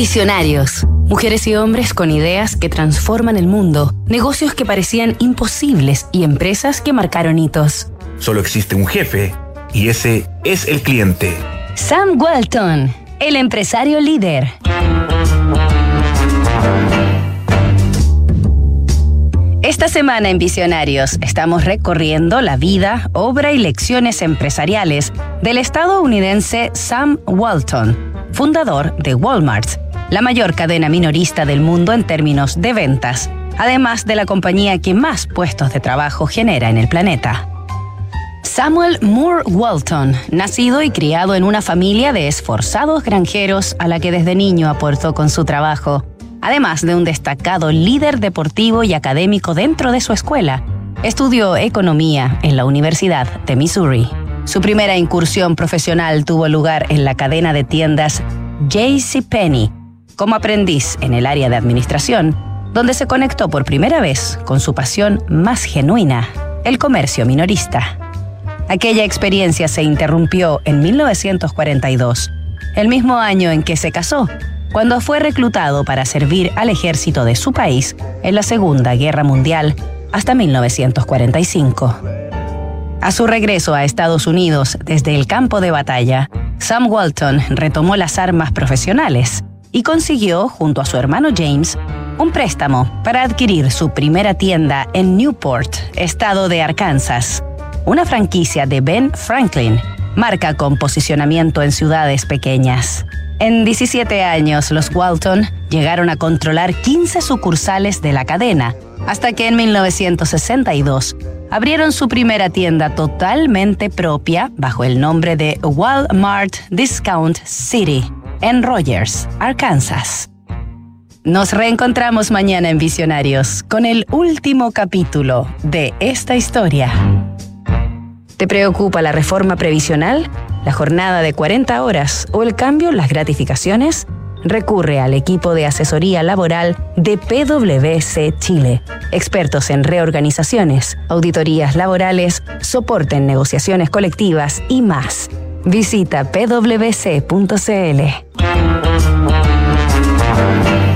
Visionarios. Mujeres y hombres con ideas que transforman el mundo, negocios que parecían imposibles y empresas que marcaron hitos. Solo existe un jefe y ese es el cliente. Sam Walton, el empresario líder. Esta semana en Visionarios estamos recorriendo la vida, obra y lecciones empresariales del estadounidense Sam Walton, fundador de Walmart, la mayor cadena minorista del mundo en términos de ventas, además de la compañía que más puestos de trabajo genera en el planeta. Samuel Moore Walton, nacido y criado en una familia de esforzados granjeros a la que desde niño aportó con su trabajo, además de un destacado líder deportivo y académico dentro de su escuela. Estudió economía en la Universidad de Missouri. Su primera incursión profesional tuvo lugar en la cadena de tiendas Penny como aprendiz en el área de administración, donde se conectó por primera vez con su pasión más genuina, el comercio minorista. Aquella experiencia se interrumpió en 1942, el mismo año en que se casó cuando fue reclutado para servir al ejército de su país en la Segunda Guerra Mundial hasta 1945. A su regreso a Estados Unidos desde el campo de batalla, Sam Walton retomó las armas profesionales y consiguió, junto a su hermano James, un préstamo para adquirir su primera tienda en Newport, estado de Arkansas, una franquicia de Ben Franklin, marca con posicionamiento en ciudades pequeñas. En 17 años, los Walton llegaron a controlar 15 sucursales de la cadena, hasta que en 1962 abrieron su primera tienda totalmente propia bajo el nombre de Walmart Discount City en Rogers, Arkansas. Nos reencontramos mañana en Visionarios con el último capítulo de esta historia. ¿Te preocupa la reforma previsional? la jornada de 40 horas o el cambio en las gratificaciones? Recurre al equipo de asesoría laboral de PwC Chile, expertos en reorganizaciones, auditorías laborales, soporte en negociaciones colectivas y más. Visita pwc.cl. Thank you.